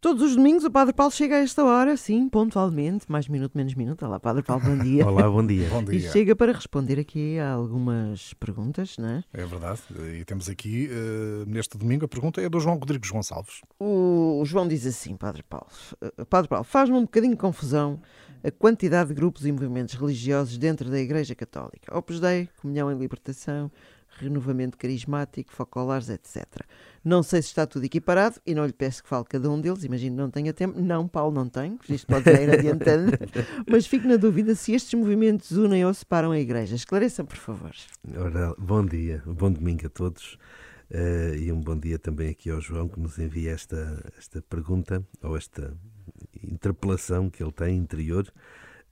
Todos os domingos o Padre Paulo chega a esta hora, sim, pontualmente, mais minuto, menos minuto. Olá, Padre Paulo, bom dia. Olá, bom dia. Bom E dia. chega para responder aqui a algumas perguntas, não é? É verdade. E temos aqui, eh, neste domingo, a pergunta é do João Rodrigues Gonçalves. O João diz assim, Padre Paulo. eh, Padre Paulo, faz-me um bocadinho de confusão a quantidade de grupos e movimentos religiosos dentro da Igreja Católica. Opus Dei, Comunhão em Libertação, Renovamento Carismático, Focolares, etc. Não sei se está tudo equiparado e não lhe peço que fale cada um deles, imagino que não tenha tempo. Não, Paulo, não tenho, isto pode ir adiantando. Mas fico na dúvida se estes movimentos unem ou separam a Igreja. Esclareça, por favor. Ora, bom dia, bom domingo a todos eh, e um bom dia também aqui ao João que nos envia esta, esta pergunta ou esta interpelação que ele tem interior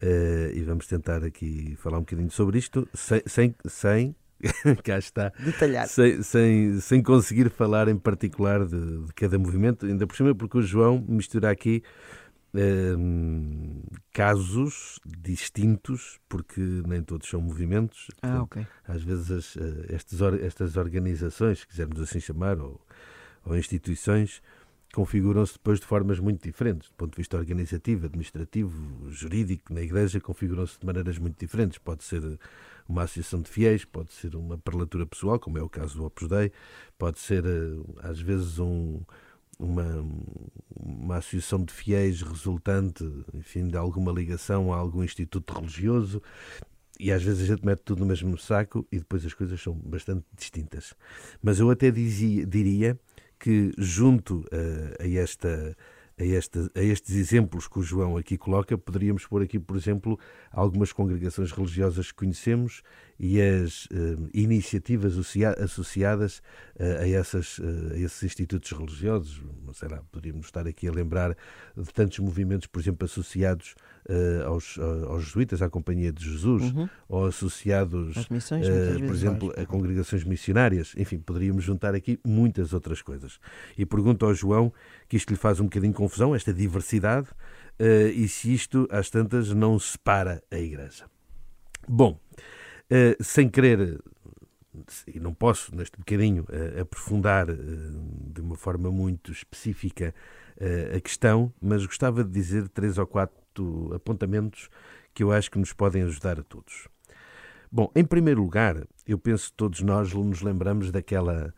eh, e vamos tentar aqui falar um bocadinho sobre isto sem, sem, sem cá está, Detalhado. sem, sem, sem conseguir falar em particular de, de cada movimento, ainda por cima porque o João mistura aqui hum, casos distintos, porque nem todos são movimentos. Ah, ok. Às vezes as, eh, estes or- estas organizações, se quisermos assim chamar, ou, ou instituições, configuram-se depois de formas muito diferentes. Do ponto de vista organizativo, administrativo, jurídico, na Igreja, configuram-se de maneiras muito diferentes. Pode ser uma associação de fiéis, pode ser uma prelatura pessoal, como é o caso do Opus Dei, pode ser, eh, às vezes, um, uma, uma associação de fiéis resultante, enfim, de alguma ligação a algum instituto religioso, e às vezes a gente mete tudo no mesmo saco e depois as coisas são bastante distintas. Mas eu até dizia, diria que, junto eh, a, esta, a, esta, a estes exemplos que o João aqui coloca, poderíamos pôr aqui, por exemplo, algumas congregações religiosas que conhecemos e as eh, iniciativas associa- associadas eh, a, essas, eh, a esses institutos religiosos. Sei lá, poderíamos estar aqui a lembrar de tantos movimentos, por exemplo, associados aos, aos jesuítas, à Companhia de Jesus, Uhum. ou associados As missões, por exemplo, a congregações missionárias, enfim, poderíamos juntar aqui muitas outras coisas. E pergunto ao João que isto lhe faz um bocadinho confusão, esta diversidade, eh, e se isto, às tantas, não separa a Igreja. Bom, eh, sem querer, e não posso neste bocadinho eh, aprofundar de uma forma muito específica a questão, mas gostava de dizer três ou quatro apontamentos que eu acho que nos podem ajudar a todos. Bom, em primeiro lugar, eu penso que todos nós nos lembramos daquela,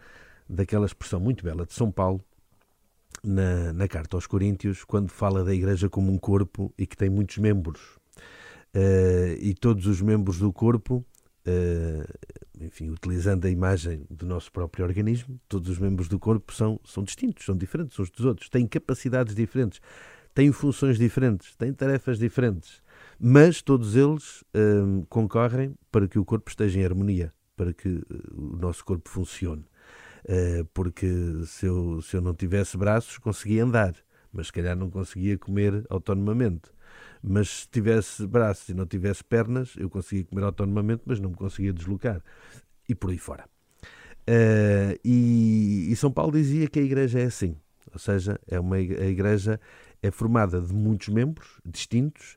daquela expressão muito bela de São Paulo na, na carta aos Coríntios, quando fala da Igreja como um corpo e que tem muitos membros. Eh, e todos os membros do corpo, eh, enfim, utilizando a imagem do nosso próprio organismo, todos os membros do corpo são, são distintos, são diferentes uns dos outros, têm capacidades diferentes, têm funções diferentes, têm tarefas diferentes, mas todos eles hum, concorrem para que o corpo esteja em harmonia, para que o nosso corpo funcione. Eh, porque se eu, se eu não tivesse braços, conseguia andar, mas se calhar não conseguia comer autonomamente. Mas se tivesse braços e não tivesse pernas, eu conseguia comer autonomamente, mas não me conseguia deslocar. E por aí fora. Eh, e, e São Paulo dizia que a igreja é assim. Ou seja, é uma, a igreja é formada de muitos membros distintos,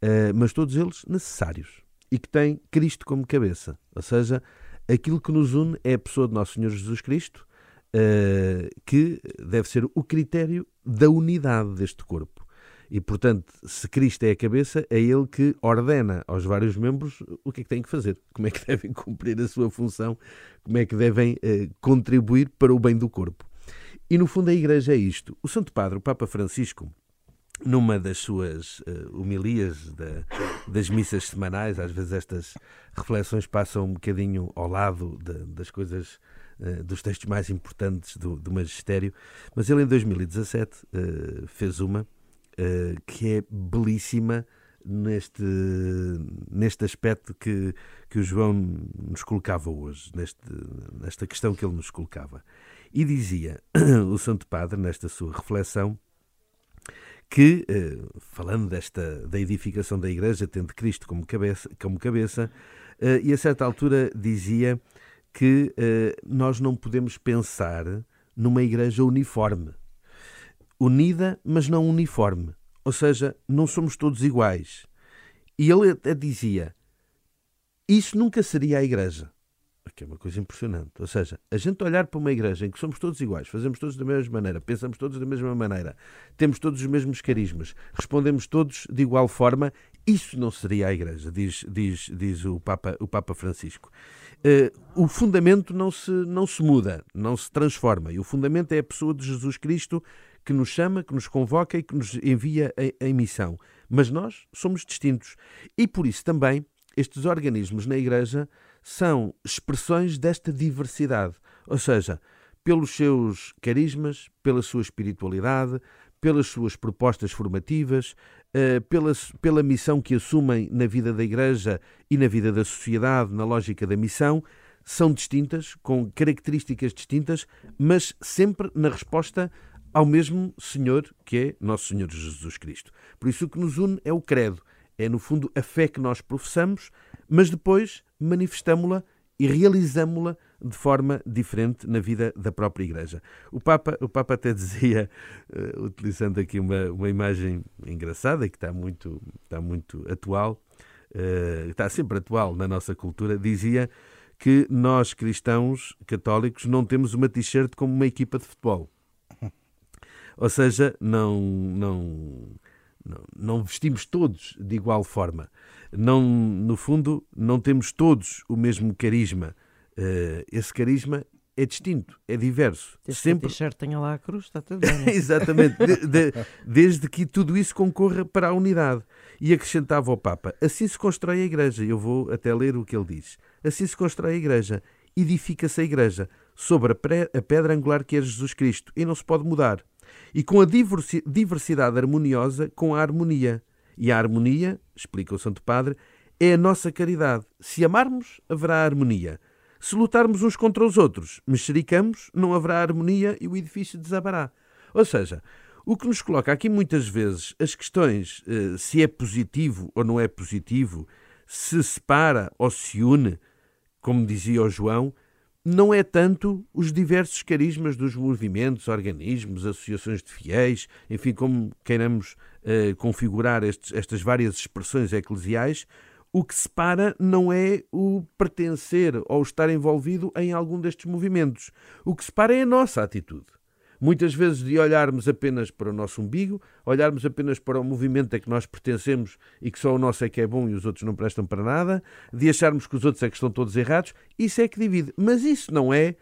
eh, mas todos eles necessários. E que têm Cristo como cabeça. Ou seja, aquilo que nos une é a pessoa de Nosso Senhor Jesus Cristo, eh, que deve ser o critério da unidade deste corpo. E, portanto, se Cristo é a cabeça, é Ele que ordena aos vários membros o que é que têm que fazer, como é que devem cumprir a sua função, como é que devem eh, contribuir para o bem do corpo. E, no fundo, a Igreja é isto. O Santo Padre, o Papa Francisco, numa das suas eh, homilias da- das missas semanais, às vezes estas reflexões passam um bocadinho ao lado da- das coisas, eh, dos textos mais importantes do, do magistério, mas ele em 2017 eh, fez uma que é belíssima neste, neste aspecto que, que o João nos colocava hoje, neste, nesta questão que ele nos colocava. E dizia o Santo Padre, nesta sua reflexão, que, eh, falando desta, da edificação da Igreja, tendo Cristo como cabeça, como cabeça eh, e a certa altura dizia que eh, nós não podemos pensar numa Igreja uniforme. Unida, mas não uniforme. Ou seja, não somos todos iguais. E ele até dizia: Isso nunca seria a Igreja. Que é uma coisa impressionante. Ou seja, a gente olhar para uma igreja em que somos todos iguais, fazemos todos da mesma maneira, pensamos todos da mesma maneira, temos todos os mesmos carismas, respondemos todos de igual forma, isso não seria a igreja, diz, diz, diz o, Papa, o Papa Francisco. Uh, o fundamento não se, não se muda, não se transforma. E o fundamento é a pessoa de Jesus Cristo que nos chama, que nos convoca e que nos envia em missão. Mas nós somos distintos. E por isso também estes organismos na Igreja são expressões desta diversidade. Ou seja, pelos seus carismas, pela sua espiritualidade, pelas suas propostas formativas, eh, pela, pela missão que assumem na vida da Igreja e na vida da sociedade, na lógica da missão, são distintas, com características distintas, mas sempre na resposta ao mesmo Senhor que é Nosso Senhor Jesus Cristo. Por isso o que nos une é o credo, é no fundo a fé que nós professamos, mas depois manifestámo-la e realizámo-la de forma diferente na vida da própria Igreja. O Papa, o Papa até dizia, uh, utilizando aqui uma, uma imagem engraçada que está muito, está muito atual, uh, está sempre atual na nossa cultura, dizia que nós cristãos católicos não temos uma t-shirt como uma equipa de futebol. Ou seja, não, não, não, não vestimos todos de igual forma. Não, no fundo, não temos todos o mesmo carisma. Uh, esse carisma é distinto, é diverso. Desde Sempre... que a tenha lá a cruz, está tudo bem. É? Exatamente, de, de, desde que tudo isso concorra para a unidade. E acrescentava o Papa: assim se constrói a Igreja. Eu vou até ler o que ele diz. Assim se constrói a Igreja. Edifica-se a Igreja sobre a pedra angular que é Jesus Cristo e não se pode mudar e com a diversidade harmoniosa com a harmonia. E a harmonia, explica o Santo Padre, é a nossa caridade. Se amarmos, haverá harmonia. Se lutarmos uns contra os outros, mexericamos, não haverá harmonia e o edifício desabará. Ou seja, o que nos coloca aqui muitas vezes as questões eh, se é positivo ou não é positivo, se separa ou se une, como dizia o João, não é tanto os diversos carismas dos movimentos, organismos, associações de fiéis, enfim, como queiramos uh, configurar estes, estas várias expressões eclesiais, o que separa não é o pertencer ou estar envolvido em algum destes movimentos. O que separa é a nossa atitude. Muitas vezes de olharmos apenas para o nosso umbigo, olharmos apenas para o movimento a que nós pertencemos e que só o nosso é que é bom e os outros não prestam para nada, de acharmos que os outros é que estão todos errados, isso é que divide. Mas isso não é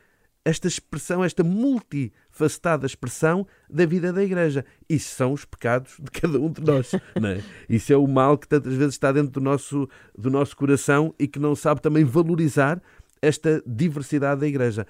esta expressão, esta multifacetada expressão da vida da Igreja. Isso são os pecados de cada um de nós. Não é? Isso é o mal que tantas vezes está dentro do nosso, do nosso coração e que não sabe também valorizar esta diversidade da Igreja.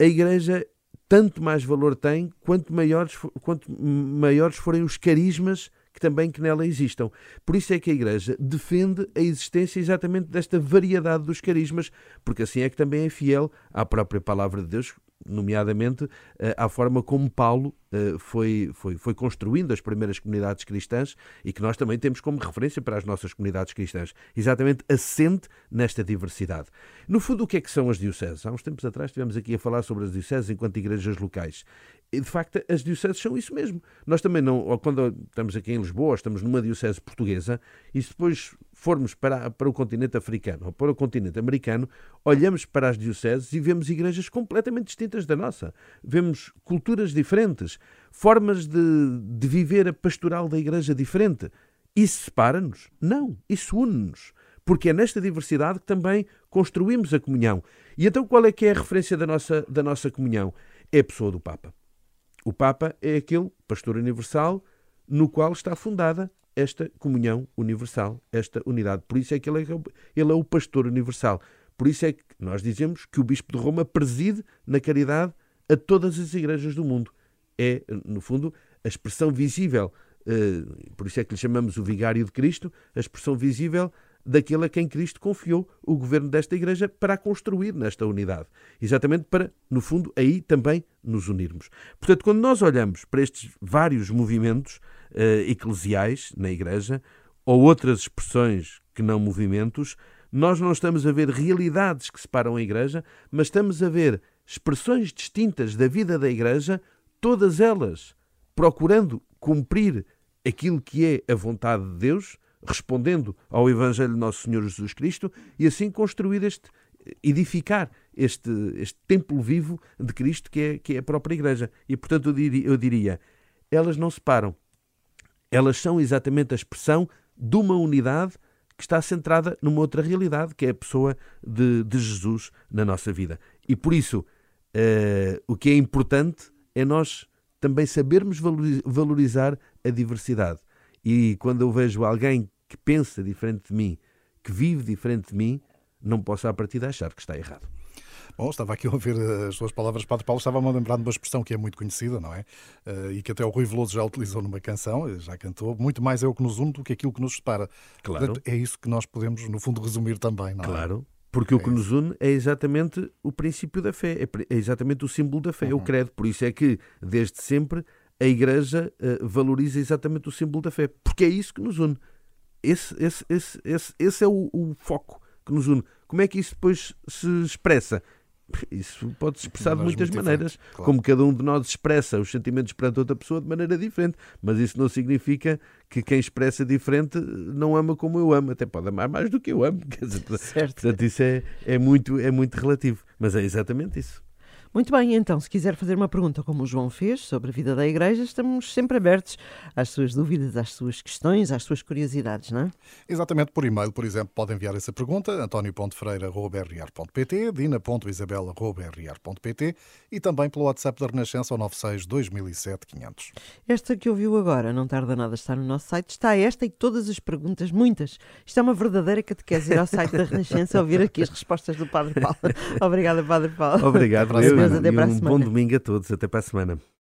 A Igreja tanto mais valor tem quanto maiores, quanto maiores forem os carismas que também que nela existam. Por isso é que a Igreja defende a existência exatamente desta variedade dos carismas, porque assim é que também é fiel à própria palavra de Deus, nomeadamente eh, à forma como Paulo eh, foi, foi, foi construindo as primeiras comunidades cristãs e que nós também temos como referência para as nossas comunidades cristãs, exatamente assente nesta diversidade. No fundo, o que é que são as dioceses? Há uns tempos atrás estivemos aqui a falar sobre as dioceses enquanto igrejas locais. E, de facto, as dioceses são isso mesmo. Nós também não, quando estamos aqui em Lisboa, estamos numa diocese portuguesa, e depois formos para, para o continente africano ou para o continente americano, olhamos para as dioceses e vemos igrejas completamente distintas da nossa. Vemos culturas diferentes, formas de, de viver a pastoral da igreja diferente. Isso separa-nos? Não, isso une-nos. Porque é nesta diversidade que também construímos a comunhão. E então qual é que é a referência da nossa, da nossa comunhão? É a pessoa do Papa. O Papa é aquele pastor universal no qual está fundada esta comunhão universal, esta unidade. Por isso é que ele é, ele é o pastor universal. Por isso é que nós dizemos que o Bispo de Roma preside na caridade a todas as igrejas do mundo. É, no fundo, a expressão visível, eh, por isso é que lhe chamamos o Vigário de Cristo, a expressão visível daquele a quem Cristo confiou o governo desta igreja para a construir nesta unidade. Exatamente para, no fundo, aí também nos unirmos. Portanto, quando nós olhamos para estes vários movimentos uh, eclesiais na igreja, ou outras expressões que não movimentos, nós não estamos a ver realidades que separam a igreja, mas estamos a ver expressões distintas da vida da igreja, todas elas procurando cumprir aquilo que é a vontade de Deus, respondendo ao Evangelho de Nosso Senhor Jesus Cristo e assim construir este, edificar este, este templo vivo de Cristo que é, que é a própria Igreja. E, portanto, eu diria, eu diria elas não separam. Elas são exatamente a expressão de uma unidade que está centrada numa outra realidade, que é a pessoa de, de Jesus na nossa vida. E por isso, uh, o que é importante é nós também sabermos valorizar a diversidade. E quando eu vejo alguém que pensa diferente de mim, que vive diferente de mim, não posso à partida achar que está errado. Bom, estava aqui a ouvir as suas palavras, Padre Paulo. Estava-me a lembrar de uma expressão que é muito conhecida, não é? Uh, e que até o Rui Veloso já utilizou numa canção, já cantou. Muito mais é o que nos une do que aquilo que nos separa. Claro. Portanto, é isso que nós podemos, no fundo, resumir também, não é? Claro. Porque é o que nos une é exatamente o princípio da fé, é, é exatamente o símbolo da fé, uhum. o credo. Por isso é que, desde sempre, a Igreja uh, valoriza exatamente o símbolo da fé, porque é isso que nos une. Esse, esse, esse, esse, esse é o, o foco que nos une. Como é que isso depois se expressa? Isso pode se expressar de muitas maneiras, claro. como cada um de nós expressa os sentimentos perante outra pessoa de maneira diferente, mas isso não significa que quem expressa diferente não ama como eu amo, até pode amar mais do que eu amo. Certo. Portanto, isso é, é, muito, é muito relativo, mas é exatamente isso. Muito bem, então, se quiser fazer uma pergunta como o João fez sobre a vida da Igreja, estamos sempre abertos às suas dúvidas, às suas questões, às suas curiosidades, não é? Exatamente, por e-mail, por exemplo, pode enviar essa pergunta, antonio.freira.br.pt, dina.isabela.br.pt e também pelo WhatsApp da Renascença ao 96 2007 500. Esta que ouviu agora, não tarda nada a estar no nosso site, está esta e todas as perguntas, muitas. Isto é uma verdadeira catequese ir ao site da Renascença ouvir aqui as respostas do Padre Paulo. Obrigada, Padre Paulo. Obrigado, Deus, até para a semana. Um bom domingo a todos. Até para a semana.